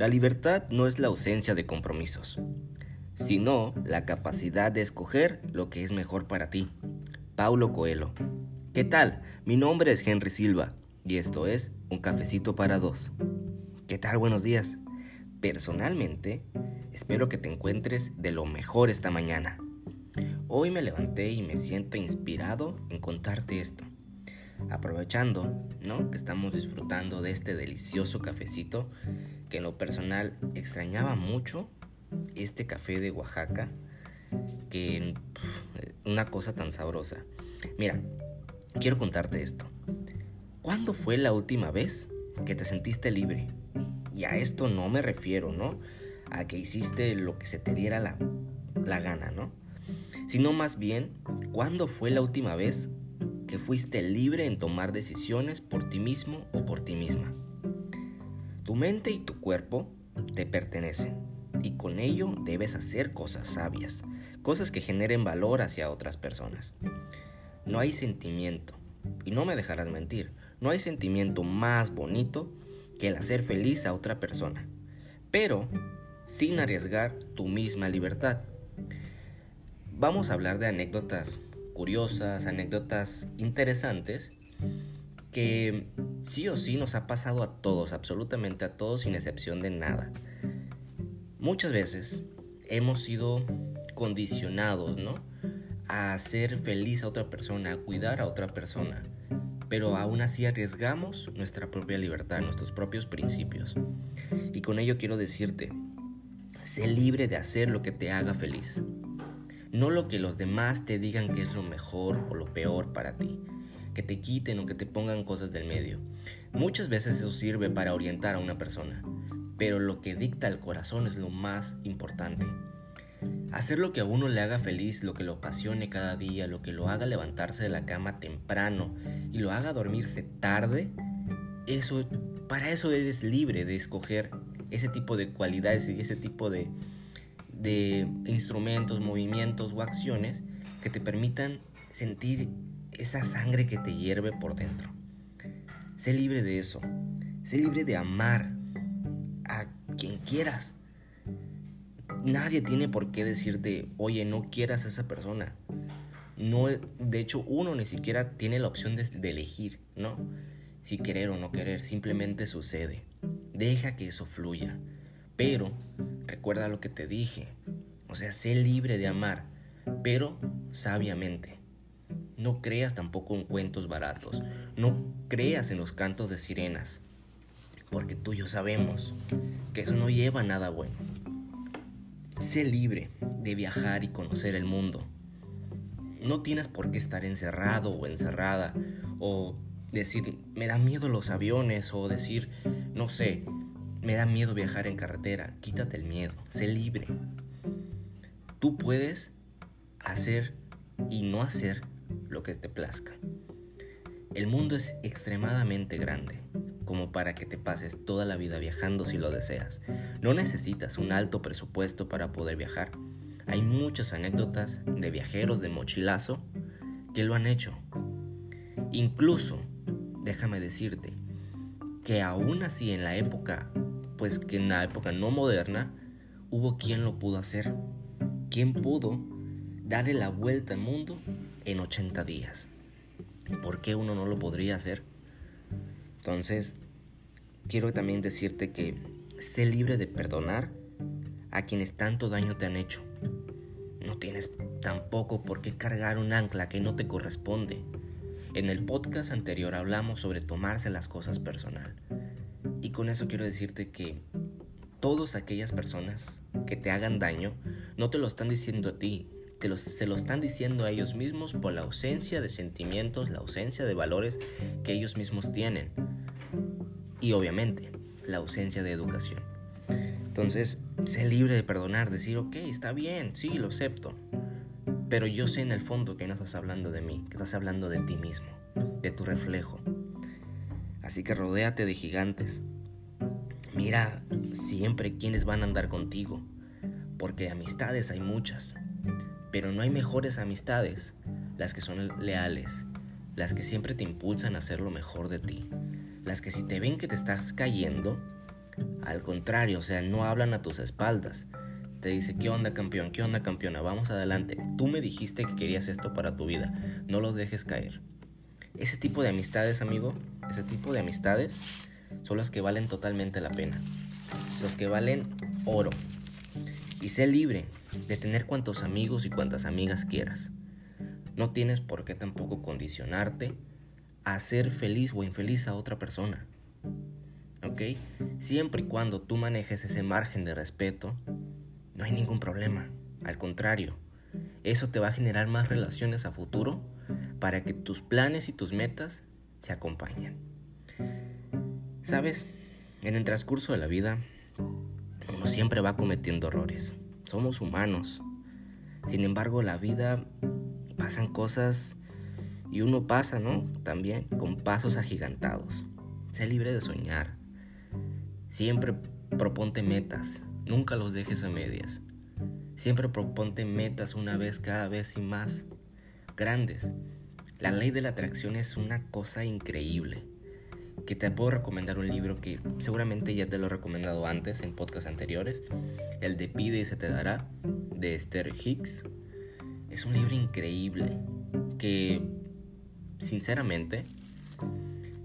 La libertad no es la ausencia de compromisos, sino la capacidad de escoger lo que es mejor para ti. Paulo Coelho. ¿Qué tal? Mi nombre es Henry Silva y esto es Un Cafecito para Dos. ¿Qué tal? Buenos días. Personalmente, espero que te encuentres de lo mejor esta mañana. Hoy me levanté y me siento inspirado en contarte esto. Aprovechando, ¿no? Que estamos disfrutando de este delicioso cafecito que en lo personal extrañaba mucho este café de Oaxaca, que una cosa tan sabrosa. Mira, quiero contarte esto. ¿Cuándo fue la última vez que te sentiste libre? Y a esto no me refiero, ¿no? A que hiciste lo que se te diera la, la gana, ¿no? Sino más bien, ¿cuándo fue la última vez que fuiste libre en tomar decisiones por ti mismo o por ti misma? Tu mente y tu cuerpo te pertenecen y con ello debes hacer cosas sabias, cosas que generen valor hacia otras personas. No hay sentimiento, y no me dejarás mentir, no hay sentimiento más bonito que el hacer feliz a otra persona, pero sin arriesgar tu misma libertad. Vamos a hablar de anécdotas curiosas, anécdotas interesantes que sí o sí nos ha pasado a todos, absolutamente a todos, sin excepción de nada. Muchas veces hemos sido condicionados, ¿no? A hacer feliz a otra persona, a cuidar a otra persona, pero aún así arriesgamos nuestra propia libertad, nuestros propios principios. Y con ello quiero decirte, sé libre de hacer lo que te haga feliz, no lo que los demás te digan que es lo mejor o lo peor para ti que te quiten o que te pongan cosas del medio. Muchas veces eso sirve para orientar a una persona, pero lo que dicta el corazón es lo más importante. Hacer lo que a uno le haga feliz, lo que lo apasione cada día, lo que lo haga levantarse de la cama temprano y lo haga dormirse tarde, eso para eso eres libre de escoger ese tipo de cualidades y ese tipo de, de instrumentos, movimientos o acciones que te permitan sentir esa sangre que te hierve por dentro. Sé libre de eso. Sé libre de amar a quien quieras. Nadie tiene por qué decirte, oye, no quieras a esa persona. No, de hecho, uno ni siquiera tiene la opción de, de elegir, ¿no? Si querer o no querer, simplemente sucede. Deja que eso fluya. Pero recuerda lo que te dije. O sea, sé libre de amar, pero sabiamente. No creas tampoco en cuentos baratos. No creas en los cantos de sirenas. Porque tú y yo sabemos que eso no lleva a nada bueno. Sé libre de viajar y conocer el mundo. No tienes por qué estar encerrado o encerrada o decir, me da miedo los aviones o decir, no sé, me da miedo viajar en carretera. Quítate el miedo, sé libre. Tú puedes hacer y no hacer lo que te plazca. El mundo es extremadamente grande, como para que te pases toda la vida viajando si lo deseas. No necesitas un alto presupuesto para poder viajar. Hay muchas anécdotas de viajeros de mochilazo que lo han hecho. Incluso, déjame decirte, que aún así en la época, pues que en la época no moderna, hubo quien lo pudo hacer. Quien pudo darle la vuelta al mundo en 80 días. ¿Por qué uno no lo podría hacer? Entonces, quiero también decirte que sé libre de perdonar a quienes tanto daño te han hecho. No tienes tampoco por qué cargar un ancla que no te corresponde. En el podcast anterior hablamos sobre tomarse las cosas personal. Y con eso quiero decirte que todas aquellas personas que te hagan daño no te lo están diciendo a ti, se lo están diciendo a ellos mismos por la ausencia de sentimientos, la ausencia de valores que ellos mismos tienen. Y obviamente, la ausencia de educación. Entonces, sé libre de perdonar, decir, ok, está bien, sí, lo acepto. Pero yo sé en el fondo que no estás hablando de mí, que estás hablando de ti mismo, de tu reflejo. Así que rodéate de gigantes. Mira siempre quiénes van a andar contigo, porque amistades hay muchas. Pero no hay mejores amistades, las que son leales, las que siempre te impulsan a hacer lo mejor de ti, las que si te ven que te estás cayendo, Al contrario, o sea, no hablan a tus espaldas. Te dice, ¿qué onda campeón? ¿Qué onda campeona? Vamos adelante. Tú me dijiste que querías esto para tu vida. No los dejes caer. Ese tipo de amistades, amigo, ese tipo de amistades son las que valen totalmente la pena. Los que valen oro. Y sé libre de tener cuantos amigos y cuantas amigas quieras. No tienes por qué tampoco condicionarte a ser feliz o infeliz a otra persona. ¿Ok? Siempre y cuando tú manejes ese margen de respeto, no hay ningún problema. Al contrario, eso te va a generar más relaciones a futuro para que tus planes y tus metas se acompañen. Sabes, en el transcurso de la vida, uno siempre va cometiendo errores. Somos humanos. Sin embargo, la vida pasan cosas y uno pasa, ¿no? También con pasos agigantados. Sé libre de soñar. Siempre proponte metas. Nunca los dejes a medias. Siempre proponte metas una vez, cada vez y más grandes. La ley de la atracción es una cosa increíble. Que te puedo recomendar un libro que seguramente ya te lo he recomendado antes en podcasts anteriores. El de Pide y se te dará, de Esther Hicks. Es un libro increíble que, sinceramente,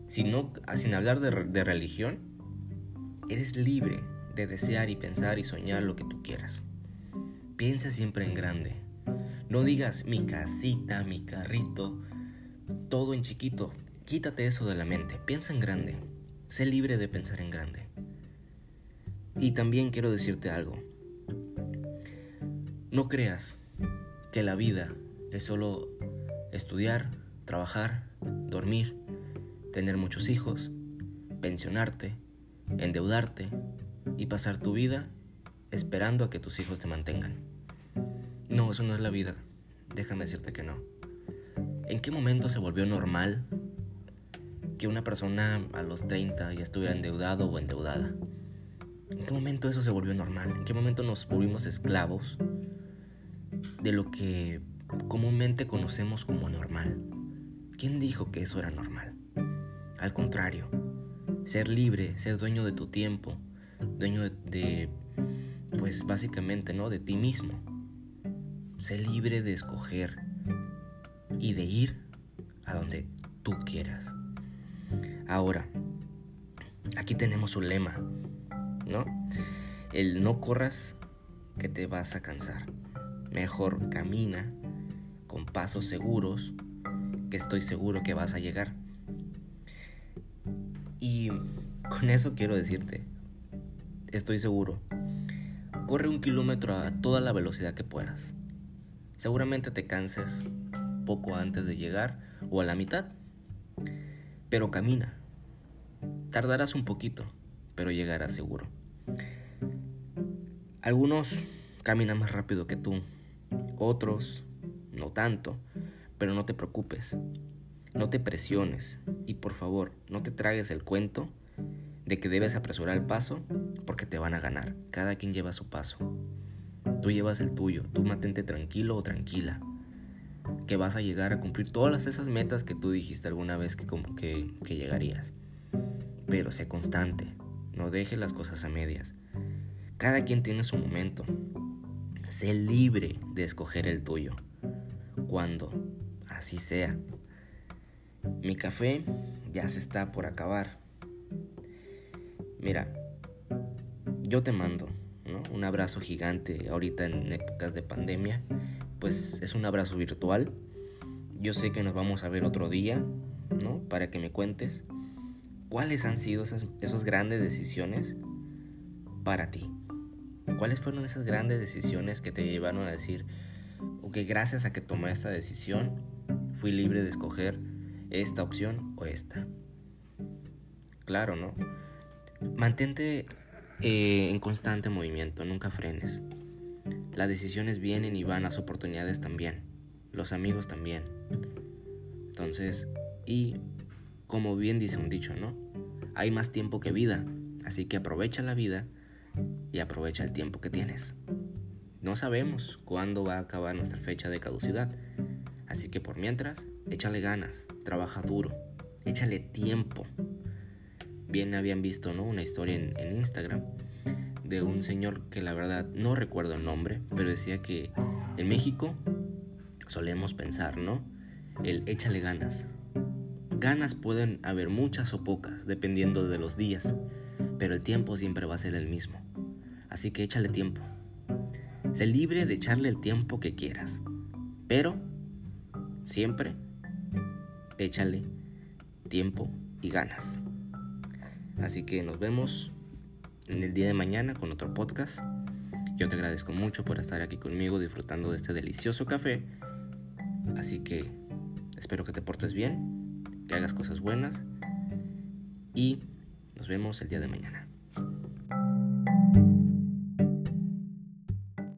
sin, sin hablar de, de religión, eres libre de desear y pensar y soñar lo que tú quieras. Piensa siempre en grande. No digas mi casita, mi carrito, todo en chiquito. Quítate eso de la mente. Piensa en grande. Sé libre de pensar en grande. Y también quiero decirte algo. No creas que la vida es solo estudiar, trabajar, dormir, tener muchos hijos, pensionarte, endeudarte y pasar tu vida esperando a que tus hijos te mantengan. No, eso no es la vida. Déjame decirte que no. ¿En qué momento se volvió normal que una persona a los 30 ya estuviera endeudado o endeudada? ¿En qué momento eso se volvió normal? ¿En qué momento nos volvimos esclavos de lo que comúnmente conocemos como normal. ¿Quién dijo que eso era normal? Al contrario, ser libre, ser dueño de tu tiempo, dueño de, pues básicamente, ¿no? De ti mismo. Ser libre de escoger y de ir a donde tú quieras. Ahora, aquí tenemos un lema, ¿no? El no corras que te vas a cansar. Mejor camina con pasos seguros que estoy seguro que vas a llegar. Y con eso quiero decirte, estoy seguro, corre un kilómetro a toda la velocidad que puedas. Seguramente te canses poco antes de llegar o a la mitad, pero camina. Tardarás un poquito, pero llegarás seguro. Algunos caminan más rápido que tú, otros no tanto, pero no te preocupes, no te presiones y por favor no te tragues el cuento de que debes apresurar el paso porque te van a ganar. Cada quien lleva su paso. Tú llevas el tuyo, tú mantente tranquilo o tranquila, que vas a llegar a cumplir todas esas metas que tú dijiste alguna vez que, como que, que llegarías. Pero sé constante, no dejes las cosas a medias. Cada quien tiene su momento. Sé libre de escoger el tuyo, cuando así sea. Mi café ya se está por acabar. Mira, yo te mando un abrazo gigante ahorita en épocas de pandemia. Pues es un abrazo virtual. Yo sé que nos vamos a ver otro día, ¿no? Para que me cuentes cuáles han sido esas, grandes decisiones para ti. ¿Cuáles fueron esas grandes decisiones que te llevaron a decir, ok, gracias a que tomé esta decisión, fui libre de escoger esta opción o esta? Claro, ¿no? Mantente eh, en constante movimiento, nunca frenes. Las decisiones vienen y van, las oportunidades también, los amigos también. Entonces, y como bien dice un dicho, ¿no? Hay más tiempo que vida, así que aprovecha la vida y aprovecha el tiempo que tienes. No sabemos cuándo va a acabar nuestra fecha de caducidad, así que por mientras, échale ganas, trabaja duro, échale tiempo. bien habían visto ¿no? una historia en, en Instagram de un señor que la verdad no recuerdo el nombre, pero decía que en México solemos pensar, ¿no? El échale ganas. Ganas pueden haber muchas o pocas, dependiendo de los días, pero el tiempo siempre va a ser el mismo. Así que échale tiempo. Sé libre de echarle el tiempo que quieras, pero siempre échale tiempo y ganas. Así que nos vemos en el día de mañana con otro podcast. Yo te agradezco mucho por estar aquí conmigo disfrutando de este delicioso café. Así que espero que te portes bien, que hagas cosas buenas y nos vemos el día de mañana.